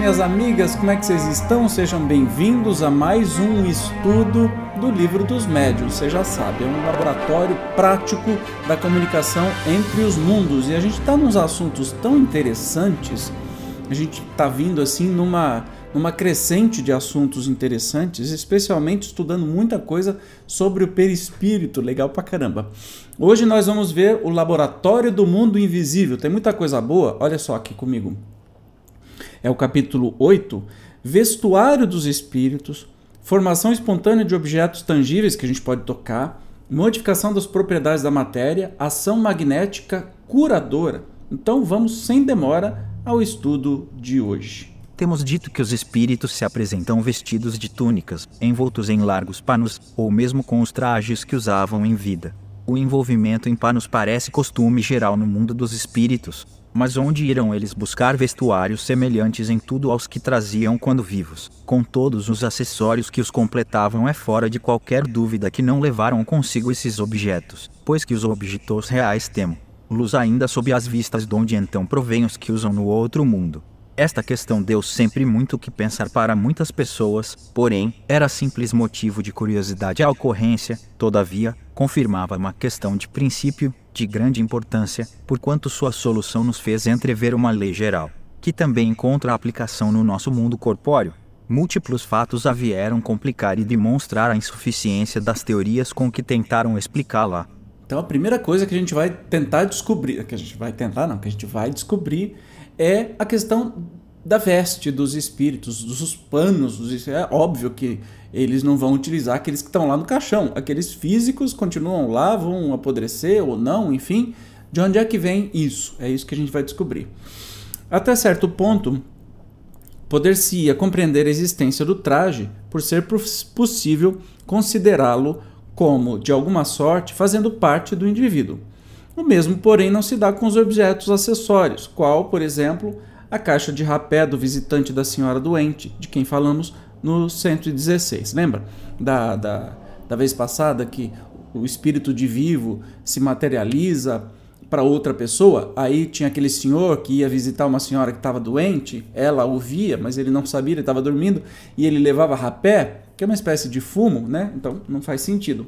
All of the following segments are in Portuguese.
Minhas amigas, como é que vocês estão? Sejam bem-vindos a mais um estudo do Livro dos Médiuns. Você já sabe, é um laboratório prático da comunicação entre os mundos e a gente está nos assuntos tão interessantes. A gente está vindo assim numa numa crescente de assuntos interessantes, especialmente estudando muita coisa sobre o perispírito, legal pra caramba. Hoje nós vamos ver o Laboratório do Mundo Invisível. Tem muita coisa boa. Olha só aqui comigo é o capítulo 8, Vestuário dos Espíritos, formação espontânea de objetos tangíveis que a gente pode tocar, modificação das propriedades da matéria, ação magnética curadora. Então vamos sem demora ao estudo de hoje. Temos dito que os espíritos se apresentam vestidos de túnicas, envoltos em largos panos, ou mesmo com os trajes que usavam em vida. O envolvimento em panos parece costume geral no mundo dos espíritos, mas onde irão eles buscar vestuários semelhantes em tudo aos que traziam quando vivos, com todos os acessórios que os completavam? É fora de qualquer dúvida que não levaram consigo esses objetos, pois que os objetos reais temo. Luz ainda sob as vistas de onde então provém os que usam no outro mundo. Esta questão deu sempre muito o que pensar para muitas pessoas, porém, era simples motivo de curiosidade. A ocorrência, todavia, confirmava uma questão de princípio de grande importância, porquanto sua solução nos fez entrever uma lei geral, que também encontra aplicação no nosso mundo corpóreo. Múltiplos fatos a vieram complicar e demonstrar a insuficiência das teorias com que tentaram explicá-la. Então a primeira coisa que a gente vai tentar descobrir, que a gente vai tentar não, que a gente vai descobrir é a questão da veste dos espíritos, dos panos. Dos, é óbvio que eles não vão utilizar aqueles que estão lá no caixão. Aqueles físicos continuam lá, vão apodrecer ou não, enfim. De onde é que vem isso? É isso que a gente vai descobrir. Até certo ponto, poder-se-ia compreender a existência do traje por ser possível considerá-lo como, de alguma sorte, fazendo parte do indivíduo. O mesmo, porém, não se dá com os objetos acessórios, qual, por exemplo, a caixa de rapé do visitante da senhora doente, de quem falamos no 116. Lembra da, da, da vez passada que o espírito de vivo se materializa para outra pessoa? Aí tinha aquele senhor que ia visitar uma senhora que estava doente, ela ouvia, mas ele não sabia, ele estava dormindo, e ele levava rapé, que é uma espécie de fumo, né? Então não faz sentido.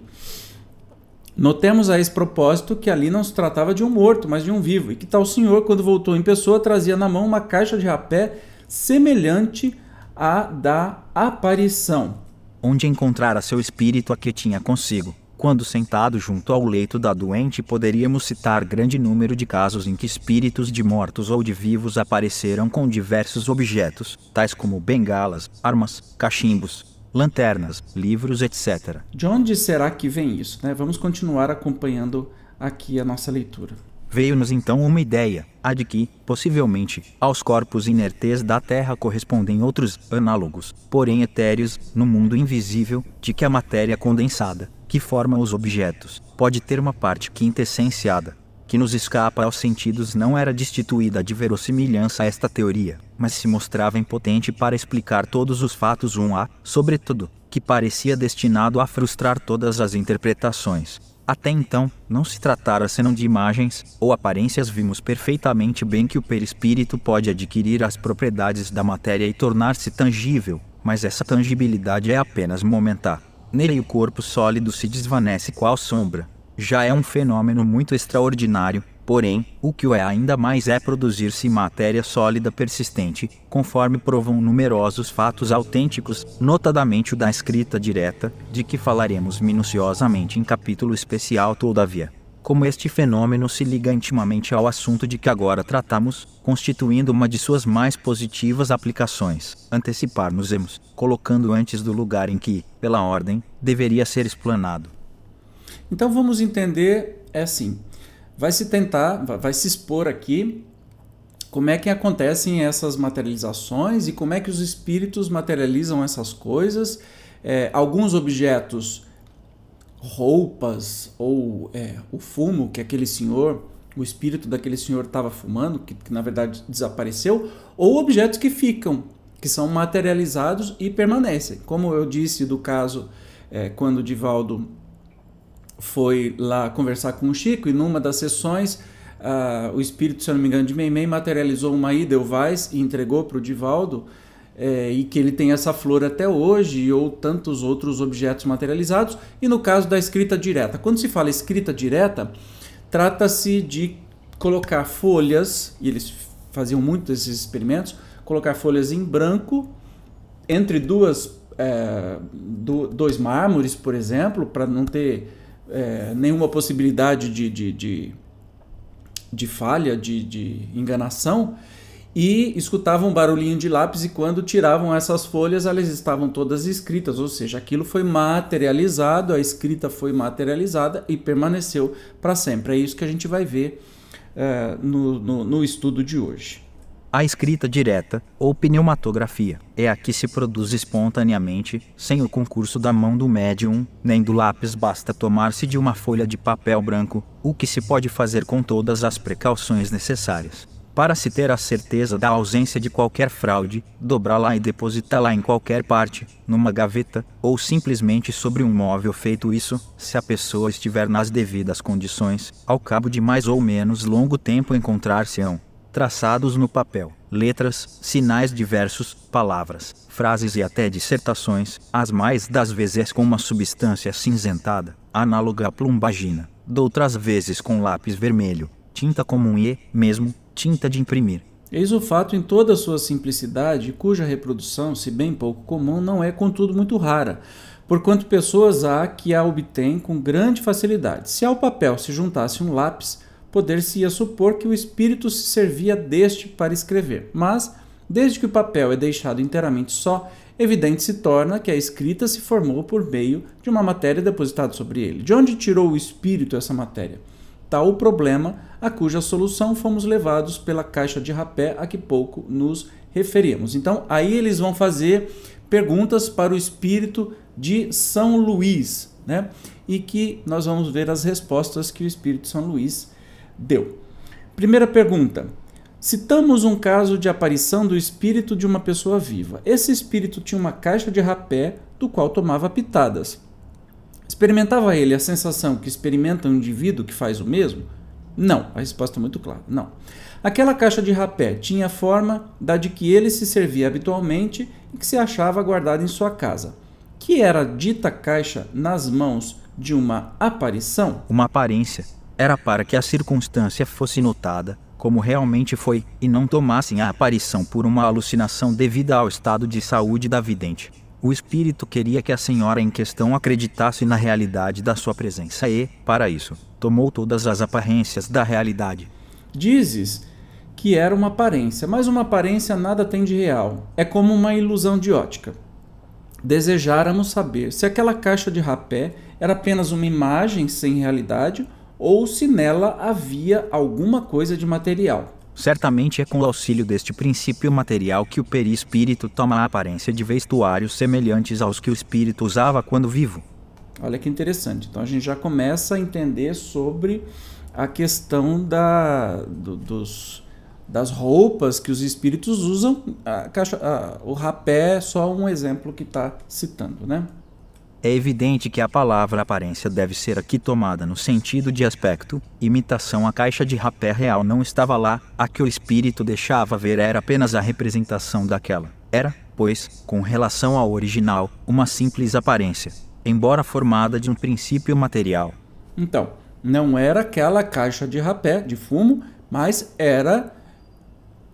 Notemos a esse propósito que ali não se tratava de um morto, mas de um vivo, e que tal senhor, quando voltou em pessoa, trazia na mão uma caixa de rapé semelhante à da aparição. Onde encontrara seu espírito a que tinha consigo. Quando sentado junto ao leito da doente, poderíamos citar grande número de casos em que espíritos de mortos ou de vivos apareceram com diversos objetos, tais como bengalas, armas, cachimbos, lanternas, livros, etc. De onde será que vem isso? Né? Vamos continuar acompanhando aqui a nossa leitura. Veio-nos então uma ideia, a de que, possivelmente, aos corpos inertes da Terra correspondem outros análogos, porém etéreos, no mundo invisível, de que a matéria condensada, que forma os objetos, pode ter uma parte quintessenciada, que nos escapa aos sentidos não era destituída de verossimilhança a esta teoria, mas se mostrava impotente para explicar todos os fatos um a, sobretudo, que parecia destinado a frustrar todas as interpretações. Até então, não se tratara senão de imagens ou aparências vimos perfeitamente bem que o perispírito pode adquirir as propriedades da matéria e tornar-se tangível, mas essa tangibilidade é apenas momentar. Nele o corpo sólido se desvanece qual sombra, já é um fenômeno muito extraordinário, porém, o que o é ainda mais é produzir-se matéria sólida persistente, conforme provam numerosos fatos autênticos, notadamente o da escrita direta, de que falaremos minuciosamente em capítulo especial todavia. como este fenômeno se liga intimamente ao assunto de que agora tratamos, constituindo uma de suas mais positivas aplicações, antecipar-nos-emos, colocando antes do lugar em que, pela ordem, deveria ser explanado. Então vamos entender, é assim, vai se tentar, vai se expor aqui como é que acontecem essas materializações e como é que os espíritos materializam essas coisas. É, alguns objetos roupas ou é, o fumo que aquele senhor, o espírito daquele senhor estava fumando, que, que, na verdade desapareceu, ou objetos que ficam, que são materializados e permanecem. Como eu disse do caso é, quando o Divaldo foi lá conversar com o Chico e numa das sessões uh, o espírito, se eu não me engano, de Meimei materializou uma Edelweiss e entregou para o Divaldo é, e que ele tem essa flor até hoje, ou tantos outros objetos materializados. E no caso da escrita direta, quando se fala escrita direta, trata-se de colocar folhas, e eles faziam muito desses experimentos, colocar folhas em branco entre duas, é, do, dois mármores, por exemplo, para não ter é, nenhuma possibilidade de, de, de, de falha, de, de enganação e escutavam um barulhinho de lápis e quando tiravam essas folhas elas estavam todas escritas, ou seja, aquilo foi materializado, a escrita foi materializada e permaneceu para sempre. É isso que a gente vai ver uh, no, no, no estudo de hoje. A escrita direta, ou pneumatografia, é a que se produz espontaneamente, sem o concurso da mão do médium, nem do lápis, basta tomar-se de uma folha de papel branco, o que se pode fazer com todas as precauções necessárias. Para se ter a certeza da ausência de qualquer fraude, dobrá-la e depositá-la em qualquer parte, numa gaveta, ou simplesmente sobre um móvel. Feito isso, se a pessoa estiver nas devidas condições, ao cabo de mais ou menos longo tempo encontrar-se-ão, traçados no papel, letras, sinais diversos, palavras, frases e até dissertações, as mais das vezes com uma substância cinzentada, análoga à plumbagina, doutras vezes com lápis vermelho, tinta comum e, mesmo, tinta de imprimir. Eis o fato em toda a sua simplicidade, cuja reprodução, se bem pouco comum, não é contudo muito rara, porquanto pessoas há que a obtêm com grande facilidade. Se ao papel se juntasse um lápis, poder-se-ia supor que o espírito se servia deste para escrever. Mas, desde que o papel é deixado inteiramente só, evidente se torna que a escrita se formou por meio de uma matéria depositada sobre ele. De onde tirou o espírito essa matéria? tal o problema a cuja solução fomos levados pela caixa de rapé a que pouco nos referimos. Então, aí eles vão fazer perguntas para o espírito de São Luís, né? E que nós vamos ver as respostas que o espírito de São Luís deu. Primeira pergunta: Citamos um caso de aparição do espírito de uma pessoa viva. Esse espírito tinha uma caixa de rapé do qual tomava pitadas. Experimentava ele a sensação que experimenta um indivíduo que faz o mesmo? Não, a resposta é muito clara, não. Aquela caixa de rapé tinha a forma da de que ele se servia habitualmente e que se achava guardada em sua casa. Que era dita caixa nas mãos de uma aparição? Uma aparência. Era para que a circunstância fosse notada como realmente foi e não tomassem a aparição por uma alucinação devida ao estado de saúde da vidente. O espírito queria que a senhora em questão acreditasse na realidade da sua presença e, para isso, tomou todas as aparências da realidade. Dizes que era uma aparência, mas uma aparência nada tem de real. É como uma ilusão de ótica. Desejáramos saber se aquela caixa de rapé era apenas uma imagem sem realidade ou se nela havia alguma coisa de material. Certamente é com o auxílio deste princípio material que o perispírito toma a aparência de vestuários semelhantes aos que o espírito usava quando vivo. Olha que interessante. Então a gente já começa a entender sobre a questão da, do, dos, das roupas que os espíritos usam. A caixa, a, o rapé é só um exemplo que está citando, né? É evidente que a palavra aparência deve ser aqui tomada no sentido de aspecto, imitação. A caixa de rapé real não estava lá, a que o espírito deixava ver era apenas a representação daquela. Era, pois, com relação ao original, uma simples aparência, embora formada de um princípio material. Então, não era aquela caixa de rapé, de fumo, mas era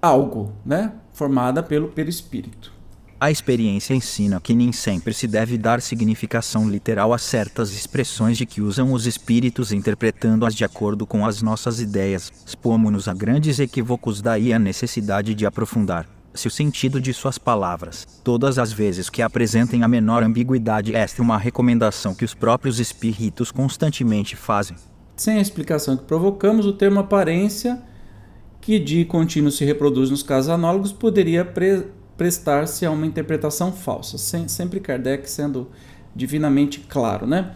algo, né? Formada pelo perispírito. A experiência ensina que nem sempre se deve dar significação literal a certas expressões de que usam os espíritos interpretando-as de acordo com as nossas ideias. Expomos-nos a grandes equívocos daí a necessidade de aprofundar se o sentido de suas palavras, todas as vezes que apresentem a menor ambiguidade, esta é uma recomendação que os próprios espíritos constantemente fazem. Sem a explicação que provocamos, o termo aparência, que de contínuo se reproduz nos casos análogos, poderia pre prestar-se a uma interpretação falsa. Sem, sempre Kardec sendo divinamente claro, né?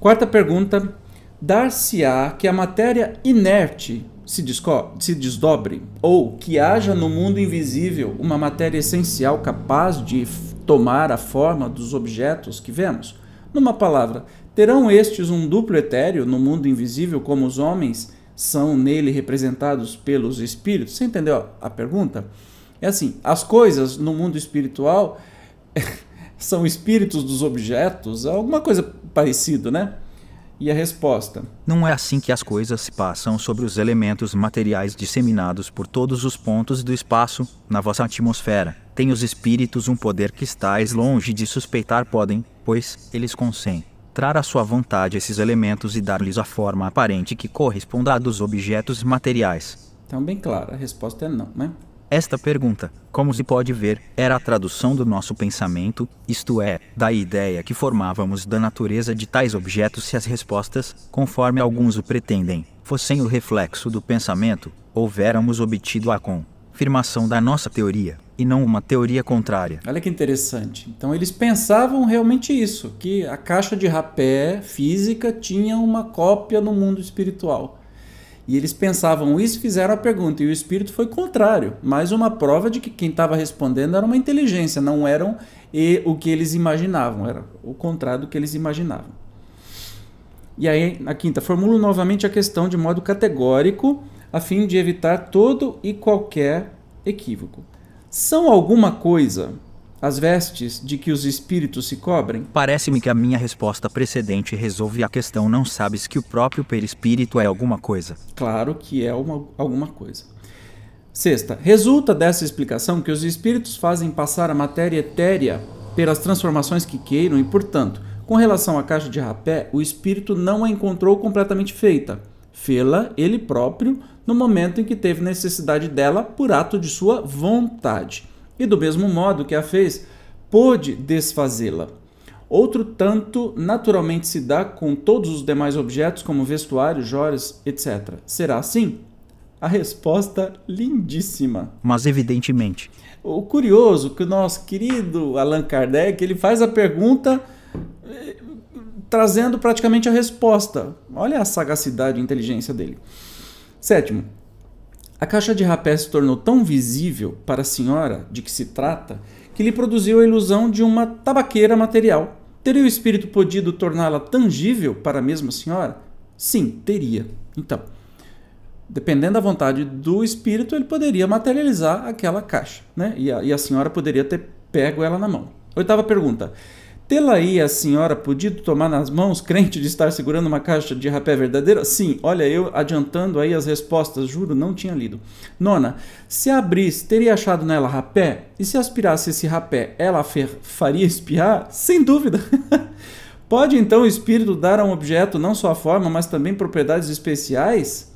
Quarta pergunta: dar-se-á que a matéria inerte se, se desdobre, ou que haja no mundo invisível uma matéria essencial capaz de tomar a forma dos objetos que vemos? Numa palavra, terão estes um duplo etéreo no mundo invisível, como os homens são nele representados pelos espíritos? Você entendeu a pergunta? É assim: as coisas no mundo espiritual são espíritos dos objetos, alguma coisa parecida, né? E a resposta: Não é assim que as coisas se passam sobre os elementos materiais disseminados por todos os pontos do espaço, na vossa atmosfera. Tem os espíritos um poder que estáis longe de suspeitar podem, pois eles concentrar à sua vontade esses elementos e dar-lhes a forma aparente que corresponda à dos objetos materiais. Então, bem claro, a resposta é não, né? Esta pergunta, como se pode ver, era a tradução do nosso pensamento, isto é, da ideia que formávamos da natureza de tais objetos se as respostas, conforme alguns o pretendem, fossem o reflexo do pensamento, houveramos obtido a confirmação da nossa teoria, e não uma teoria contrária. Olha que interessante. Então eles pensavam realmente isso, que a caixa de rapé física tinha uma cópia no mundo espiritual. E eles pensavam isso e fizeram a pergunta, e o espírito foi contrário. Mais uma prova de que quem estava respondendo era uma inteligência, não eram e o que eles imaginavam, era o contrário do que eles imaginavam. E aí, na quinta, formulo novamente a questão de modo categórico, a fim de evitar todo e qualquer equívoco. São alguma coisa as vestes de que os espíritos se cobrem? Parece-me que a minha resposta precedente resolve a questão. Não sabes que o próprio perispírito é alguma coisa? Claro que é uma, alguma coisa. Sexta, resulta dessa explicação que os espíritos fazem passar a matéria etérea pelas transformações que queiram e, portanto, com relação à caixa de rapé, o espírito não a encontrou completamente feita. Fê-la ele próprio no momento em que teve necessidade dela por ato de sua vontade e do mesmo modo que a fez, pôde desfazê-la. Outro tanto naturalmente se dá com todos os demais objetos, como vestuário, joias, etc. Será assim? A resposta lindíssima. Mas evidentemente. O curioso que o nosso querido Allan Kardec ele faz a pergunta eh, trazendo praticamente a resposta. Olha a sagacidade e inteligência dele. Sétimo, a caixa de rapé se tornou tão visível para a senhora de que se trata que lhe produziu a ilusão de uma tabaqueira material. Teria o espírito podido torná-la tangível para a mesma senhora? Sim, teria. Então, dependendo da vontade do espírito, ele poderia materializar aquela caixa, né? E a, e a senhora poderia ter pego ela na mão. Oitava pergunta. Tê-la aí a senhora podido tomar nas mãos, crente de estar segurando uma caixa de rapé verdadeira? Sim, olha, eu adiantando aí as respostas, juro, não tinha lido. Nona, se abrisse, teria achado nela rapé? E se aspirasse esse rapé, ela faria espiar? Sem dúvida. Pode então o espírito dar a um objeto não só a forma, mas também propriedades especiais?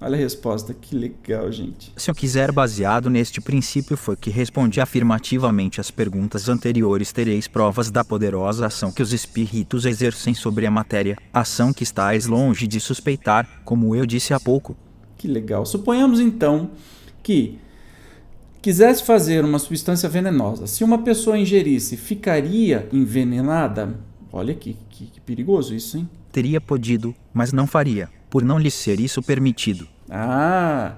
Olha a resposta, que legal, gente. Se eu quiser baseado neste princípio foi que respondi afirmativamente às perguntas anteriores, tereis provas da poderosa ação que os espíritos exercem sobre a matéria, ação que estáis longe de suspeitar, como eu disse há pouco. Que legal. Suponhamos então que quisesse fazer uma substância venenosa. Se uma pessoa ingerisse, ficaria envenenada? Olha que, que, que perigoso isso, hein? Teria podido, mas não faria por não lhe ser isso permitido. Ah,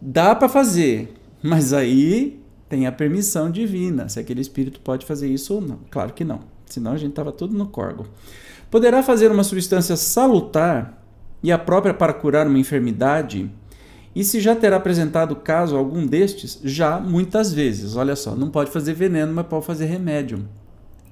dá para fazer, mas aí tem a permissão divina, se aquele espírito pode fazer isso ou não. Claro que não, senão a gente estava tudo no corgo. Poderá fazer uma substância salutar e a própria para curar uma enfermidade? E se já terá apresentado caso algum destes? Já, muitas vezes. Olha só, não pode fazer veneno, mas pode fazer remédio.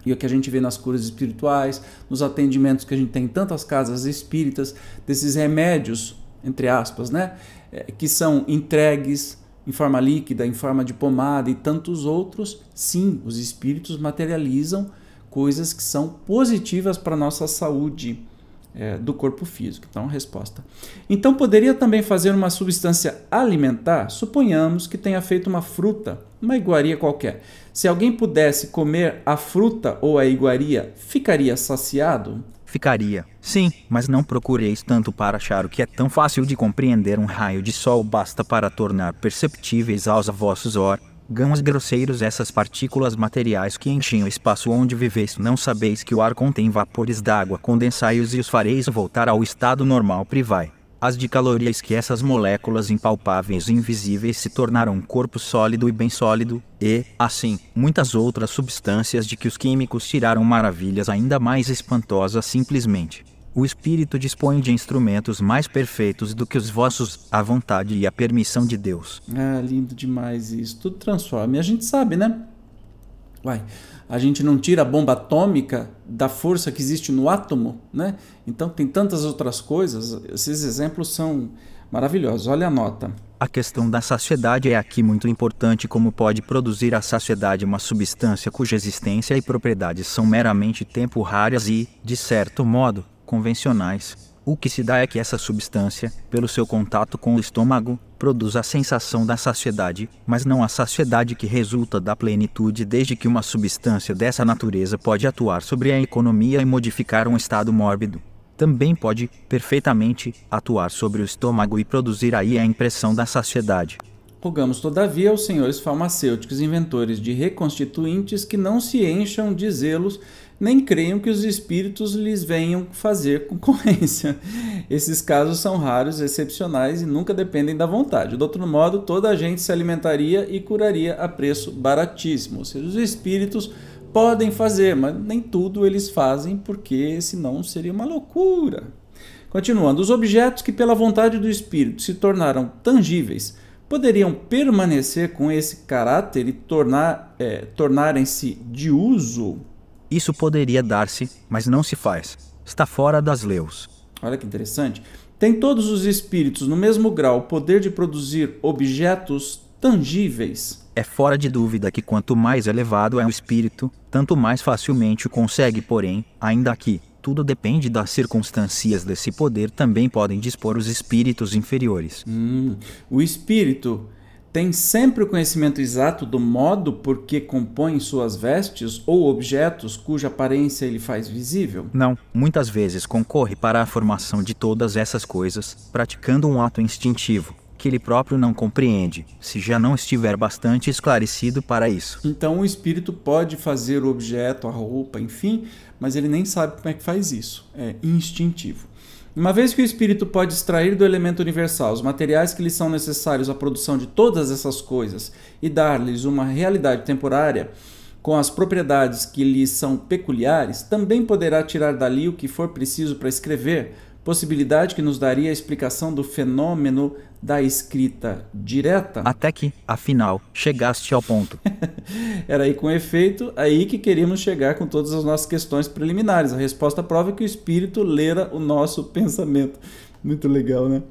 E o que a gente vê nas curas espirituais, nos atendimentos que a gente tem em tantas casas espíritas, desses remédios, entre aspas, né? É, que são entregues em forma líquida, em forma de pomada e tantos outros, sim, os espíritos materializam coisas que são positivas para a nossa saúde é, do corpo físico. Então, resposta. Então, poderia também fazer uma substância alimentar? Suponhamos que tenha feito uma fruta, uma iguaria qualquer. Se alguém pudesse comer a fruta ou a iguaria, ficaria saciado? Ficaria. Sim, mas não procureis tanto para achar o que é tão fácil de compreender. Um raio de sol basta para tornar perceptíveis aos vossos órgãos grosseiros essas partículas materiais que enchem o espaço onde viveis. Não sabeis que o ar contém vapores d'água, condensai-os e os fareis voltar ao estado normal. Privai as de calorias que essas moléculas impalpáveis e invisíveis se tornaram um corpo sólido e bem sólido, e, assim, muitas outras substâncias de que os químicos tiraram maravilhas ainda mais espantosas simplesmente. O espírito dispõe de instrumentos mais perfeitos do que os vossos, a vontade e a permissão de Deus. Ah, lindo demais isso. Tudo transforma. E a gente sabe, né? Uai, a gente não tira a bomba atômica da força que existe no átomo, né? Então tem tantas outras coisas. Esses exemplos são maravilhosos. Olha a nota. A questão da saciedade é aqui muito importante. Como pode produzir a saciedade uma substância cuja existência e propriedades são meramente temporárias e, de certo modo, convencionais? O que se dá é que essa substância, pelo seu contato com o estômago, produz a sensação da saciedade, mas não a saciedade que resulta da plenitude, desde que uma substância dessa natureza pode atuar sobre a economia e modificar um estado mórbido. Também pode, perfeitamente, atuar sobre o estômago e produzir aí a impressão da saciedade. Rogamos, todavia, aos senhores farmacêuticos inventores de reconstituintes que não se encham de zelos nem creiam que os espíritos lhes venham fazer concorrência. Esses casos são raros, excepcionais e nunca dependem da vontade. De outro modo, toda a gente se alimentaria e curaria a preço baratíssimo. Ou seja, os espíritos podem fazer, mas nem tudo eles fazem, porque senão seria uma loucura. Continuando, os objetos que, pela vontade do espírito, se tornaram tangíveis poderiam permanecer com esse caráter e tornar, é, tornarem-se de uso isso poderia dar-se, mas não se faz. Está fora das leis. Olha que interessante. Tem todos os espíritos no mesmo grau o poder de produzir objetos tangíveis? É fora de dúvida que quanto mais elevado é o espírito, tanto mais facilmente o consegue, porém, ainda aqui, tudo depende das circunstâncias desse poder também podem dispor os espíritos inferiores. Hum, o espírito tem sempre o conhecimento exato do modo por que compõe suas vestes ou objetos cuja aparência ele faz visível? Não, muitas vezes concorre para a formação de todas essas coisas, praticando um ato instintivo, que ele próprio não compreende, se já não estiver bastante esclarecido para isso. Então o espírito pode fazer o objeto, a roupa, enfim, mas ele nem sabe como é que faz isso. É instintivo. Uma vez que o espírito pode extrair do elemento universal os materiais que lhe são necessários à produção de todas essas coisas e dar-lhes uma realidade temporária com as propriedades que lhe são peculiares, também poderá tirar dali o que for preciso para escrever, possibilidade que nos daria a explicação do fenômeno da escrita direta. Até que, afinal, chegaste ao ponto. Era aí com efeito, aí que queríamos chegar com todas as nossas questões preliminares. A resposta prova que o espírito lera o nosso pensamento. Muito legal, né?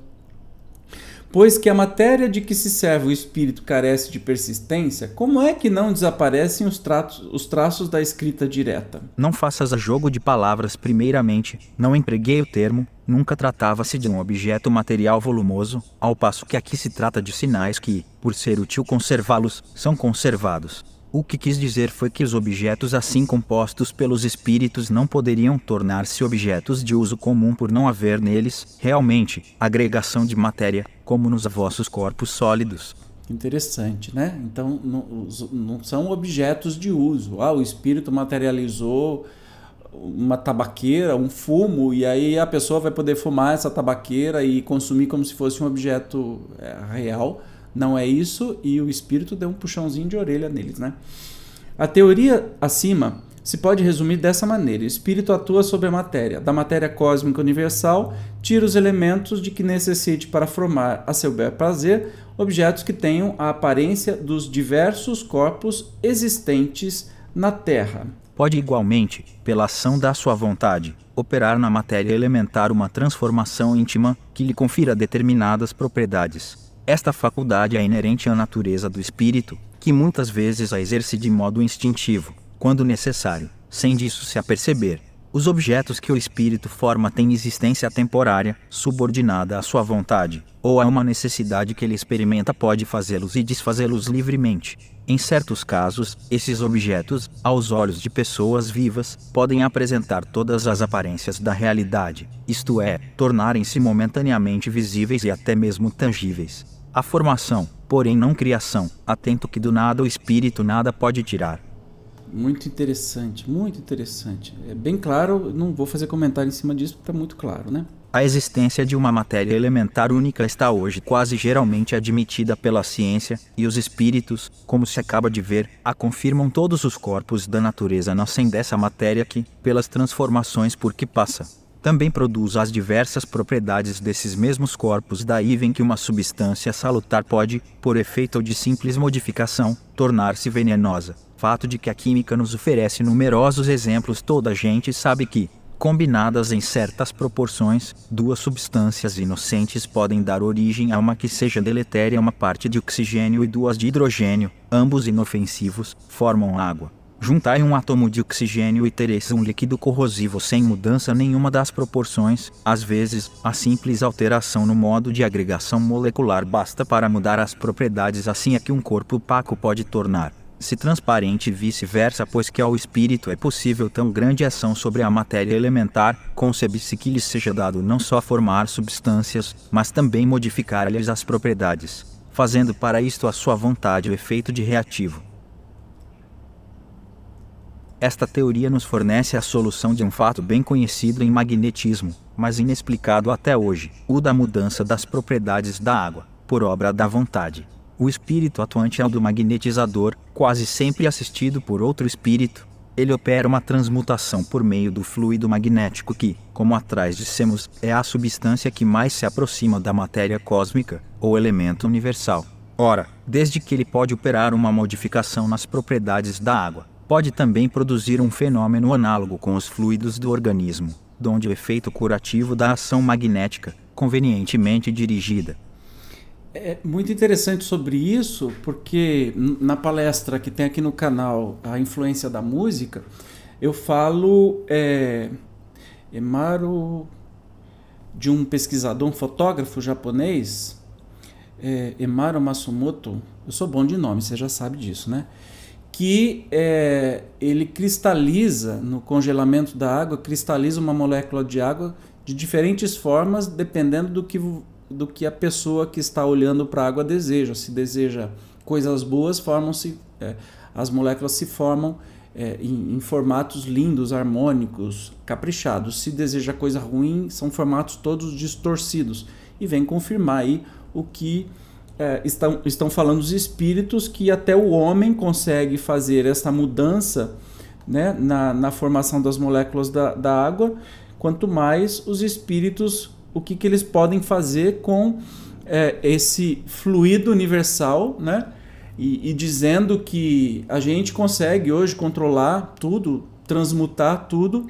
Pois que a matéria de que se serve o espírito carece de persistência, como é que não desaparecem os, tratos, os traços da escrita direta? Não faças a jogo de palavras, primeiramente. Não empreguei o termo, nunca tratava-se de um objeto material volumoso, ao passo que aqui se trata de sinais que, por ser útil conservá-los, são conservados. O que quis dizer foi que os objetos assim compostos pelos espíritos não poderiam tornar-se objetos de uso comum por não haver neles, realmente, agregação de matéria, como nos vossos corpos sólidos. Interessante, né? Então, não, não são objetos de uso. Ah, o espírito materializou uma tabaqueira, um fumo, e aí a pessoa vai poder fumar essa tabaqueira e consumir como se fosse um objeto é, real não é isso, e o espírito deu um puxãozinho de orelha neles, né? A teoria acima se pode resumir dessa maneira: o espírito atua sobre a matéria, da matéria cósmica universal, tira os elementos de que necessite para formar a seu bel prazer objetos que tenham a aparência dos diversos corpos existentes na Terra. Pode igualmente, pela ação da sua vontade, operar na matéria elementar uma transformação íntima que lhe confira determinadas propriedades Esta faculdade é inerente à natureza do espírito, que muitas vezes a exerce de modo instintivo, quando necessário, sem disso se aperceber. Os objetos que o espírito forma têm existência temporária, subordinada à sua vontade, ou a uma necessidade que ele experimenta pode fazê-los e desfazê-los livremente. Em certos casos, esses objetos, aos olhos de pessoas vivas, podem apresentar todas as aparências da realidade, isto é, tornarem-se momentaneamente visíveis e até mesmo tangíveis. A formação, porém não criação, atento que do nada o espírito nada pode tirar. Muito interessante, muito interessante. É bem claro, não vou fazer comentário em cima disso, porque está muito claro, né? A existência de uma matéria elementar única está hoje quase geralmente admitida pela ciência, e os espíritos, como se acaba de ver, a confirmam todos os corpos da natureza nascem dessa matéria que, pelas transformações por que passa, também produz as diversas propriedades desses mesmos corpos. Daí vem que uma substância salutar pode, por efeito de simples modificação, tornar-se venenosa. Fato de que a química nos oferece numerosos exemplos, toda gente sabe que, combinadas em certas proporções, duas substâncias inocentes podem dar origem a uma que seja deletéria, uma parte de oxigênio e duas de hidrogênio, ambos inofensivos, formam água. Juntai um átomo de oxigênio e tereis um líquido corrosivo sem mudança nenhuma das proporções. Às vezes, a simples alteração no modo de agregação molecular basta para mudar as propriedades, assim é que um corpo opaco pode tornar se transparente e vice-versa, pois que ao espírito é possível tão grande ação sobre a matéria elementar, concebe-se que lhe seja dado não só formar substâncias, mas também modificar-lhes as propriedades, fazendo para isto a sua vontade o efeito de reativo. Esta teoria nos fornece a solução de um fato bem conhecido em magnetismo, mas inexplicado até hoje: o da mudança das propriedades da água, por obra da vontade. O espírito atuante é o do magnetizador, quase sempre assistido por outro espírito. Ele opera uma transmutação por meio do fluido magnético que, como atrás dissemos, é a substância que mais se aproxima da matéria cósmica, ou elemento universal. Ora, desde que ele pode operar uma modificação nas propriedades da água, pode também produzir um fenômeno análogo com os fluidos do organismo, donde o efeito curativo da ação magnética, convenientemente dirigida. É muito interessante sobre isso, porque na palestra que tem aqui no canal, A Influência da Música, eu falo é, de um pesquisador, um fotógrafo japonês, é, Masumoto, eu sou bom de nome, você já sabe disso, né? que é, ele cristaliza no congelamento da água, cristaliza uma molécula de água de diferentes formas, dependendo do que, do que a pessoa que está olhando para a água deseja. Se deseja coisas boas, formam-se é, as moléculas se formam é, em, em, formatos lindos, harmônicos, caprichados. Se deseja coisa ruim, são formatos todos distorcidos. E vem confirmar aí o que é, estão, estão falando os espíritos que até o homem consegue fazer essa mudança né, na, na formação das moléculas da, da água, quanto mais os espíritos, o que, que eles podem fazer com é, esse fluido universal, né? E, e, dizendo que a gente consegue hoje controlar tudo, transmutar tudo,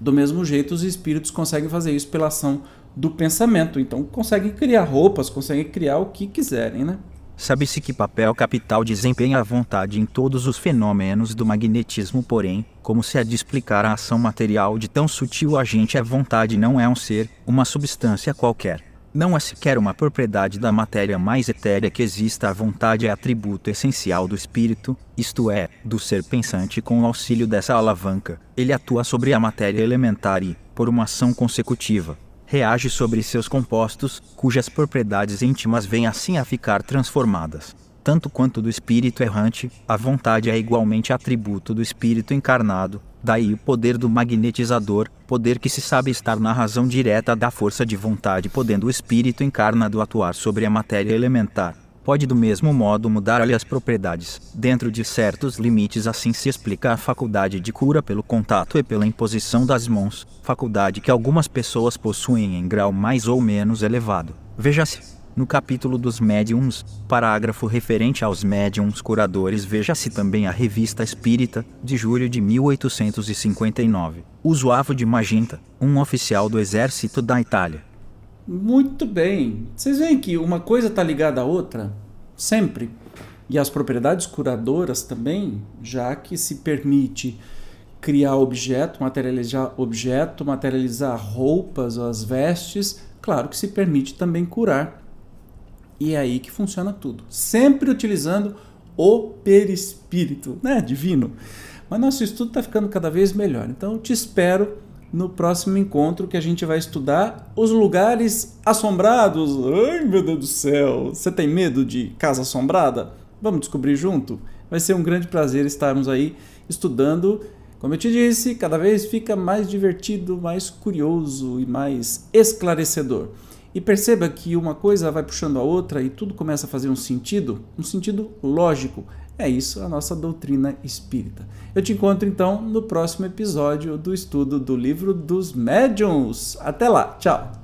do mesmo jeito os espíritos conseguem fazer isso pela ação do pensamento. Então conseguem criar roupas, conseguem criar o que quiserem, né? Sabe-se que papel capital desempenha a vontade em todos os fenômenos do magnetismo, porém, como se há de explicar a ação material de tão sutil agente, a vontade não é um ser, uma substância qualquer. Não é sequer uma propriedade da matéria mais etérea que exista, a vontade é atributo essencial do espírito, isto é, do ser pensante com o auxílio dessa alavanca. Ele atua sobre a matéria elementar e, por uma ação consecutiva, reage sobre seus compostos, cujas propriedades íntimas vêm assim a ficar transformadas. Tanto quanto do espírito errante, a vontade é igualmente atributo do espírito encarnado, daí o poder do magnetizador, poder que se sabe estar na razão direta da força de vontade, podendo o espírito encarnado atuar sobre a matéria elementar pode do mesmo modo mudar-lhe as propriedades. Dentro de certos limites, assim se explica a faculdade de cura pelo contato e pela imposição das mãos, faculdade que algumas pessoas possuem em grau mais ou menos elevado. Veja-se. No capítulo dos médiums, parágrafo referente aos médiums curadores, veja-se também a Revista Espírita, de julho de 1859. Usuavo de Magenta, um oficial do exército da Itália Muito bem. Vocês veem que uma coisa está ligada à outra? Sempre. E as propriedades curadoras também, já que se permite criar objeto, materializar objeto, materializar roupas ou as vestes, claro que se permite também curar. E é aí que funciona tudo. Sempre utilizando o perispírito, né? Divino. Mas nosso estudo está ficando cada vez melhor. Então te espero no próximo encontro que a gente vai estudar os lugares assombrados. Ai, meu Deus do céu! Você tem medo de casa assombrada? Vamos descobrir junto? Vai ser um grande prazer estarmos aí estudando. Como eu te disse, cada vez fica mais divertido, mais curioso e mais esclarecedor. E perceba que uma coisa vai puxando a outra e tudo começa a fazer um sentido, um sentido lógico. É isso a nossa doutrina espírita. Eu te encontro então no próximo episódio do estudo do livro dos médiuns. Até lá, tchau!